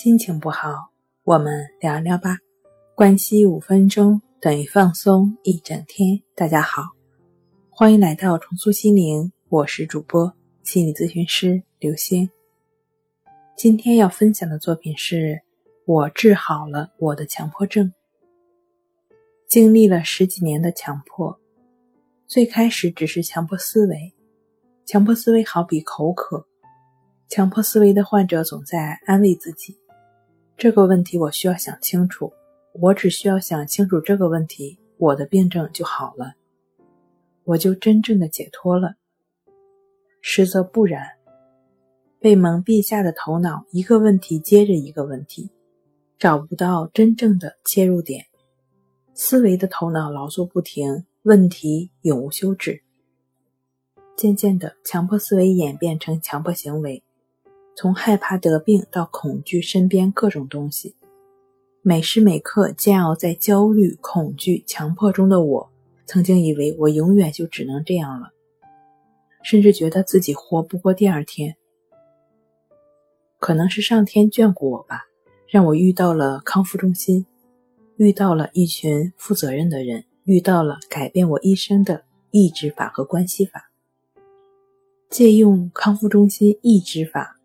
心情不好，我们聊聊吧。关系五分钟等于放松一整天。大家好，欢迎来到重塑心灵，我是主播心理咨询师刘星。今天要分享的作品是我治好了我的强迫症。经历了十几年的强迫，最开始只是强迫思维，强迫思维好比口渴，强迫思维的患者总在安慰自己。这个问题我需要想清楚，我只需要想清楚这个问题，我的病症就好了，我就真正的解脱了。实则不然，被蒙蔽下的头脑一个问题接着一个问题，找不到真正的切入点，思维的头脑劳作不停，问题永无休止。渐渐的，强迫思维演变成强迫行为。从害怕得病到恐惧身边各种东西，每时每刻煎熬在焦虑、恐惧、强迫中的我，曾经以为我永远就只能这样了，甚至觉得自己活不过第二天。可能是上天眷顾我吧，让我遇到了康复中心，遇到了一群负责任的人，遇到了改变我一生的意志法和关系法。借用康复中心意志法。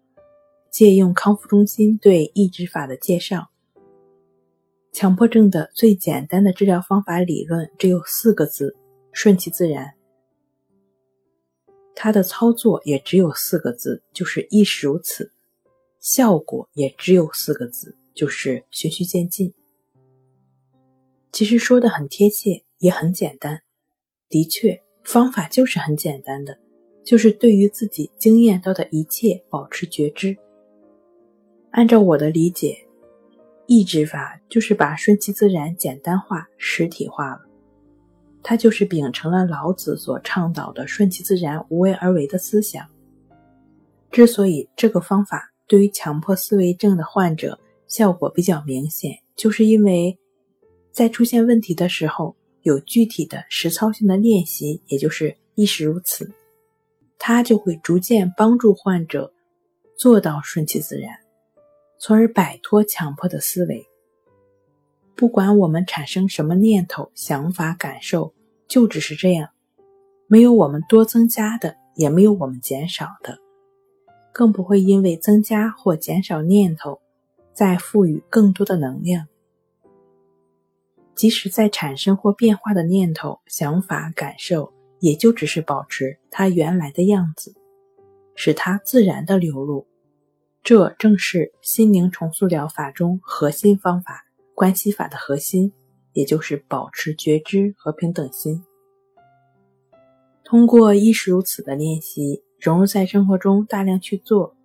借用康复中心对抑制法的介绍，强迫症的最简单的治疗方法理论只有四个字：顺其自然。它的操作也只有四个字，就是亦是如此；效果也只有四个字，就是循序渐进。其实说的很贴切，也很简单。的确，方法就是很简单的，就是对于自己经验到的一切保持觉知。按照我的理解，抑制法就是把顺其自然简单化、实体化了。它就是秉承了老子所倡导的“顺其自然、无为而为”的思想。之所以这个方法对于强迫思维症的患者效果比较明显，就是因为在出现问题的时候有具体的实操性的练习，也就是亦是如此，它就会逐渐帮助患者做到顺其自然。从而摆脱强迫的思维。不管我们产生什么念头、想法、感受，就只是这样，没有我们多增加的，也没有我们减少的，更不会因为增加或减少念头，再赋予更多的能量。即使在产生或变化的念头、想法、感受，也就只是保持它原来的样子，使它自然的流露。这正是心灵重塑疗法中核心方法——关系法的核心，也就是保持觉知和平等心。通过亦是如此的练习，融入在生活中，大量去做，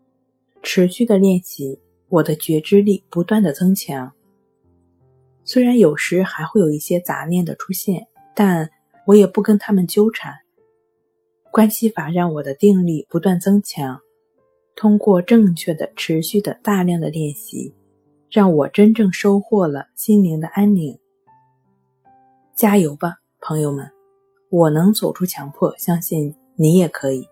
持续的练习，我的觉知力不断的增强。虽然有时还会有一些杂念的出现，但我也不跟他们纠缠。关系法让我的定力不断增强。通过正确的、持续的、大量的练习，让我真正收获了心灵的安宁。加油吧，朋友们！我能走出强迫，相信你也可以。